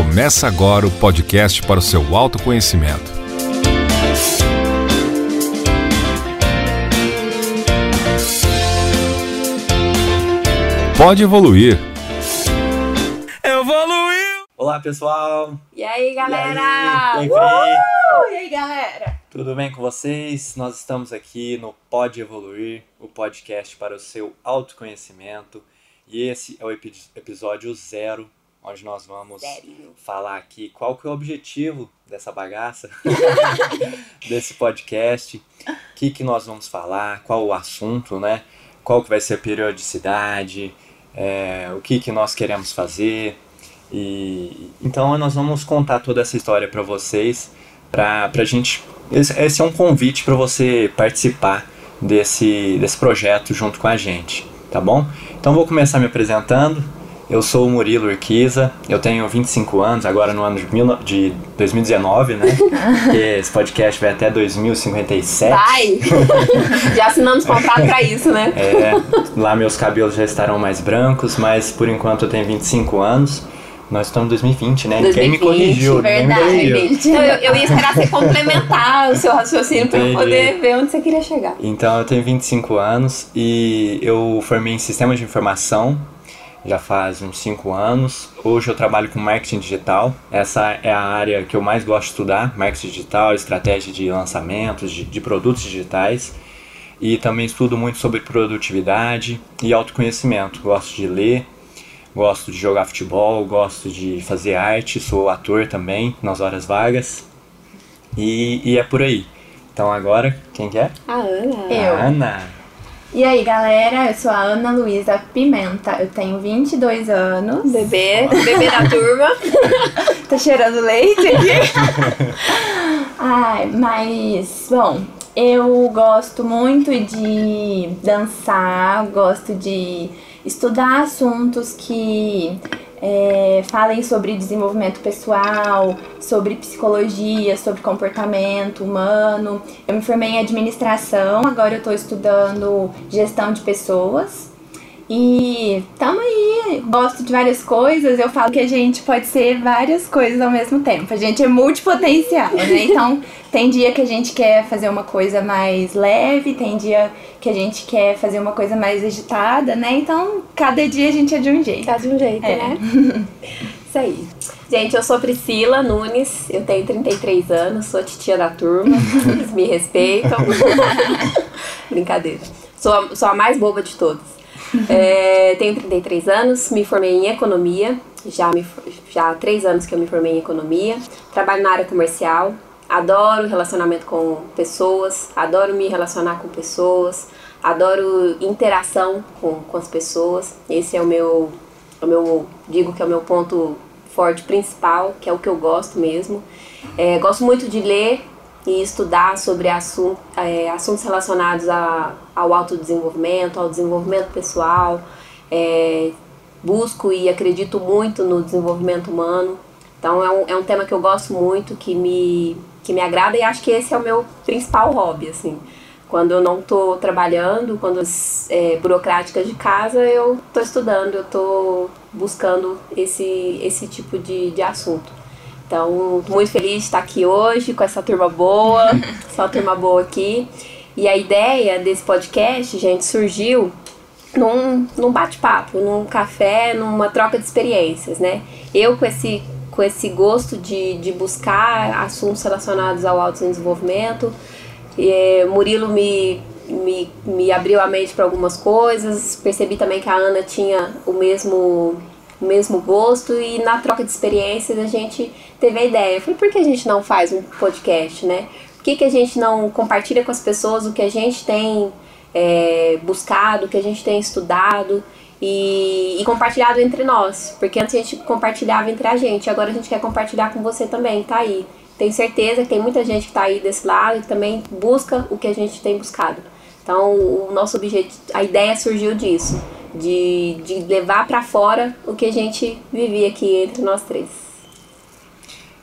Começa agora o podcast para o seu autoconhecimento. Pode evoluir. Evoluiu! Olá, pessoal! E aí, galera? E aí, e aí, uh! e aí, galera? Tudo bem com vocês? Nós estamos aqui no Pode Evoluir, o podcast para o seu autoconhecimento. E esse é o episódio zero, onde nós vamos Sério? falar aqui qual que é o objetivo dessa bagaça, desse podcast, o que, que nós vamos falar, qual o assunto, né? Qual que vai ser a periodicidade, é, o que, que nós queremos fazer. E então nós vamos contar toda essa história para vocês, para a gente. Esse, esse é um convite para você participar desse, desse projeto junto com a gente, tá bom? Então vou começar me apresentando. Eu sou o Murilo Urquiza, eu tenho 25 anos, agora no ano de, mil, de 2019, né? Porque esse podcast vai até 2057. Vai! já assinamos contrato pra isso, né? É, lá meus cabelos já estarão mais brancos, mas por enquanto eu tenho 25 anos. Nós estamos em 2020, né? 2020, Ninguém me corrigiu, ninguém me verdade. corrigiu. Então, eu, eu ia esperar você complementar o seu raciocínio pra eu poder ver onde você queria chegar. Então eu tenho 25 anos e eu formei em sistemas de informação já faz uns 5 anos. Hoje eu trabalho com marketing digital. Essa é a área que eu mais gosto de estudar, marketing digital, estratégia de lançamentos, de, de produtos digitais. E também estudo muito sobre produtividade e autoconhecimento. Gosto de ler, gosto de jogar futebol, gosto de fazer arte, sou ator também nas horas vagas. E, e é por aí. Então agora, quem que é? A Ana. Eu. A Ana. E aí, galera, eu sou a Ana Luísa Pimenta, eu tenho 22 anos. Bebê, bebê da turma. Tá cheirando leite aqui? Ai, mas, bom, eu gosto muito de dançar, gosto de estudar assuntos que é, falem sobre desenvolvimento pessoal, sobre psicologia, sobre comportamento humano. Eu me formei em administração, agora eu tô estudando gestão de pessoas. E tamo aí, gosto de várias coisas. Eu falo que a gente pode ser várias coisas ao mesmo tempo. A gente é multipotencial, né? Então, tem dia que a gente quer fazer uma coisa mais leve, tem dia que a gente quer fazer uma coisa mais agitada, né? Então, cada dia a gente é de um jeito. Tá de um jeito, É. né? Isso aí. Gente, eu sou Priscila Nunes, eu tenho 33 anos, sou titia da turma, eles me respeitam. Brincadeira. Sou a, sou a mais boba de todas. É, tenho 33 anos, me formei em economia, já, me, já há 3 anos que eu me formei em economia, trabalho na área comercial, adoro relacionamento com pessoas, adoro me relacionar com pessoas, adoro interação com, com as pessoas, esse é o meu, o meu, digo que é o meu ponto forte principal, que é o que eu gosto mesmo. É, gosto muito de ler e estudar sobre assun- é, assuntos relacionados a, ao autodesenvolvimento, ao desenvolvimento pessoal. É, busco e acredito muito no desenvolvimento humano. Então é um, é um tema que eu gosto muito, que me, que me agrada e acho que esse é o meu principal hobby, assim. Quando eu não estou trabalhando, quando é, burocráticas de casa, eu estou estudando, eu estou buscando esse, esse tipo de, de assunto. Então, muito feliz de estar aqui hoje com essa turma boa, só turma boa aqui. E a ideia desse podcast, gente, surgiu num, num bate-papo, num café, numa troca de experiências, né? Eu com esse, com esse gosto de, de buscar assuntos relacionados ao autodesenvolvimento, e, Murilo me, me, me abriu a mente para algumas coisas, percebi também que a Ana tinha o mesmo, o mesmo gosto e na troca de experiências a gente teve a ideia. Eu falei, por que a gente não faz um podcast, né? Por que, que a gente não compartilha com as pessoas o que a gente tem é, buscado, o que a gente tem estudado e, e compartilhado entre nós? Porque antes a gente compartilhava entre a gente, agora a gente quer compartilhar com você também, tá aí. Tenho certeza que tem muita gente que tá aí desse lado e também busca o que a gente tem buscado. Então, o nosso objetivo, a ideia surgiu disso, de, de levar para fora o que a gente vivia aqui entre nós três.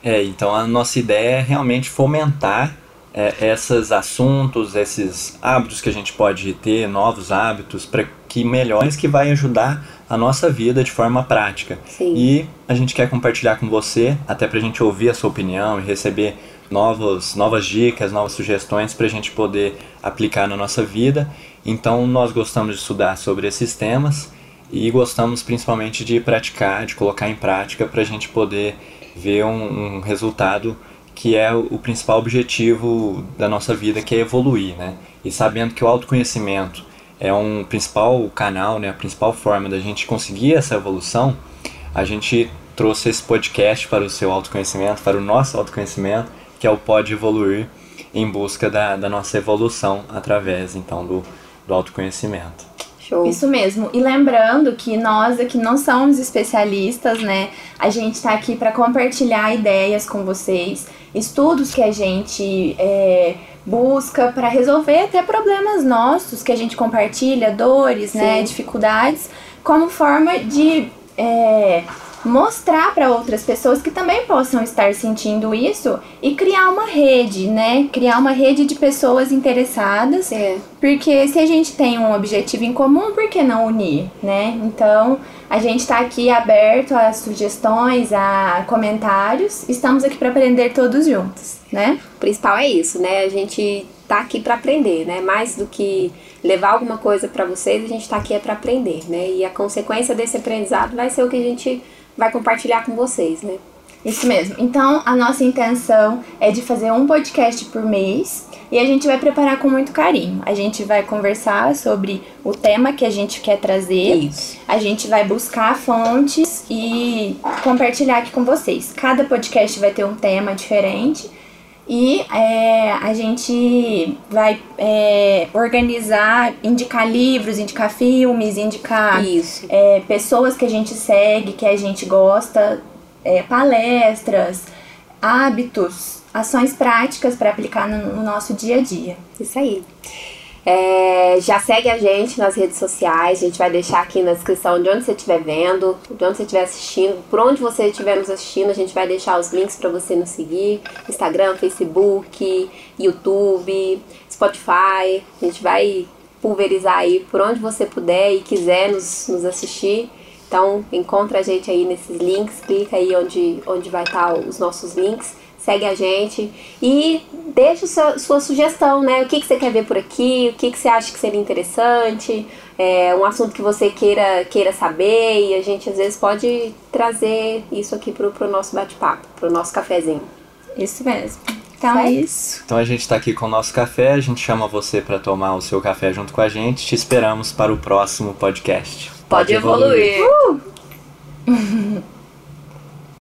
É, então a nossa ideia é realmente fomentar é, esses assuntos, esses hábitos que a gente pode ter, novos hábitos, para que melhores que vai ajudar a nossa vida de forma prática. Sim. E a gente quer compartilhar com você, até para a gente ouvir a sua opinião e receber novos, novas dicas, novas sugestões para a gente poder aplicar na nossa vida. Então, nós gostamos de estudar sobre esses temas e gostamos principalmente de praticar, de colocar em prática para a gente poder ver um, um resultado que é o, principal objetivo da nossa vida, que é evoluir, né? E sabendo que o autoconhecimento é um principal canal, né, a principal forma da gente conseguir essa evolução, a gente trouxe esse podcast para o seu autoconhecimento, para o nosso autoconhecimento, que é o Pode Evoluir, em busca da, da nossa evolução através, então, do, do autoconhecimento. Show. Isso mesmo. E lembrando que nós aqui não somos especialistas, né? A gente está aqui para compartilhar ideias com vocês, estudos que a gente é, busca para resolver até problemas nossos que a gente compartilha, dores, né? Sim. Dificuldades, como forma de é, mostrar para outras pessoas que também possam estar sentindo isso e criar uma rede, né? Criar uma rede de pessoas interessadas É. porque se a gente tem um objetivo em comum, por que não unir, né? Então, a gente está aqui aberto a sugestões, a comentários. Estamos aqui para aprender todos juntos, né? O principal é isso, né? A gente tá aqui para aprender, né? Mais do que levar alguma coisa para vocês, a gente tá aqui é para aprender, né? E a consequência desse aprendizado vai ser o que a gente vai compartilhar com vocês, né? Isso mesmo. Então, a nossa intenção é de fazer um podcast por mês e a gente vai preparar com muito carinho. A gente vai conversar sobre o tema que a gente quer trazer. Isso. A gente vai buscar fontes e compartilhar aqui com vocês. Cada podcast vai ter um tema diferente e é, a gente vai é, organizar, indicar livros, indicar filmes, indicar é, pessoas que a gente segue, que a gente gosta, é, palestras, hábitos, ações práticas para aplicar no, no nosso dia a dia. Isso aí. É, já segue a gente nas redes sociais, a gente vai deixar aqui na descrição de onde você estiver vendo, de onde você estiver assistindo, por onde você estiver nos assistindo, a gente vai deixar os links para você nos seguir, Instagram, Facebook, YouTube, Spotify, a gente vai pulverizar aí por onde você puder e quiser nos, nos assistir. Então encontra a gente aí nesses links, clica aí onde, onde vai estar os nossos links segue a gente e deixa sua, sua sugestão, né? O que, que você quer ver por aqui, o que, que você acha que seria interessante, é, um assunto que você queira, queira saber e a gente às vezes pode trazer isso aqui pro, pro nosso bate-papo, pro nosso cafezinho. Isso mesmo. Então é Certo. isso. Então a gente está aqui com o nosso café, a gente chama você para tomar o seu café junto com a gente. Te esperamos para o próximo podcast. Pode evoluir. Uh!